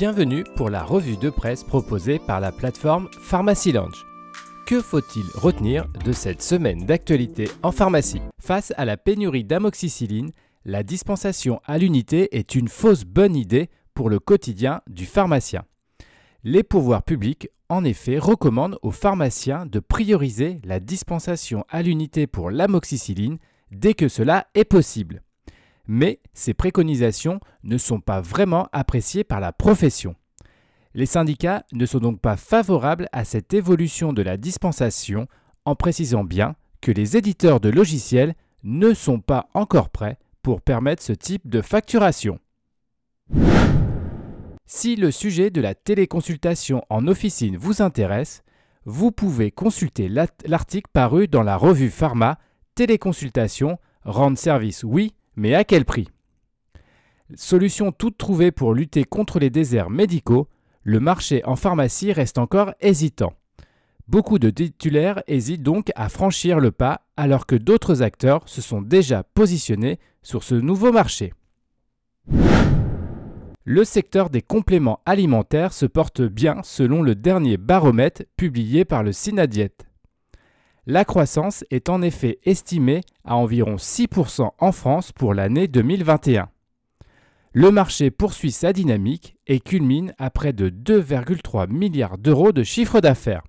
Bienvenue pour la revue de presse proposée par la plateforme Pharmacy Lounge. Que faut-il retenir de cette semaine d'actualité en pharmacie? Face à la pénurie d'amoxicilline, la dispensation à l'unité est une fausse bonne idée pour le quotidien du pharmacien. Les pouvoirs publics, en effet, recommandent aux pharmaciens de prioriser la dispensation à l'unité pour l'amoxicilline dès que cela est possible mais ces préconisations ne sont pas vraiment appréciées par la profession. Les syndicats ne sont donc pas favorables à cette évolution de la dispensation en précisant bien que les éditeurs de logiciels ne sont pas encore prêts pour permettre ce type de facturation. Si le sujet de la téléconsultation en officine vous intéresse, vous pouvez consulter l'article paru dans la revue Pharma Téléconsultation, rendre service oui, mais à quel prix? Solution toute trouvée pour lutter contre les déserts médicaux, le marché en pharmacie reste encore hésitant. Beaucoup de titulaires hésitent donc à franchir le pas alors que d'autres acteurs se sont déjà positionnés sur ce nouveau marché. Le secteur des compléments alimentaires se porte bien selon le dernier baromètre publié par le Synadiet. La croissance est en effet estimée à environ 6% en France pour l'année 2021. Le marché poursuit sa dynamique et culmine à près de 2,3 milliards d'euros de chiffre d'affaires.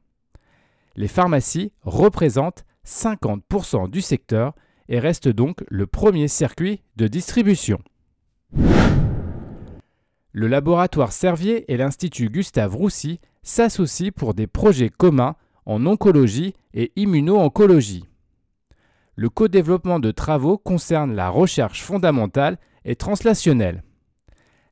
Les pharmacies représentent 50% du secteur et restent donc le premier circuit de distribution. Le laboratoire Servier et l'Institut Gustave Roussy s'associent pour des projets communs en oncologie et immuno-oncologie. Le co-développement de travaux concerne la recherche fondamentale et translationnelle.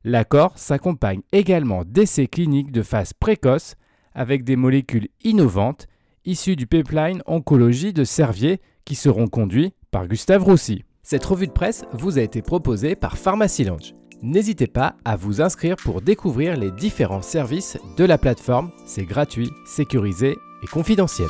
L'accord s'accompagne également d'essais cliniques de phase précoce avec des molécules innovantes issues du pipeline oncologie de Servier qui seront conduits par Gustave Roussy. Cette revue de presse vous a été proposée par Pharmacy Lounge. N'hésitez pas à vous inscrire pour découvrir les différents services de la plateforme. C'est gratuit, sécurisé et confidentiel.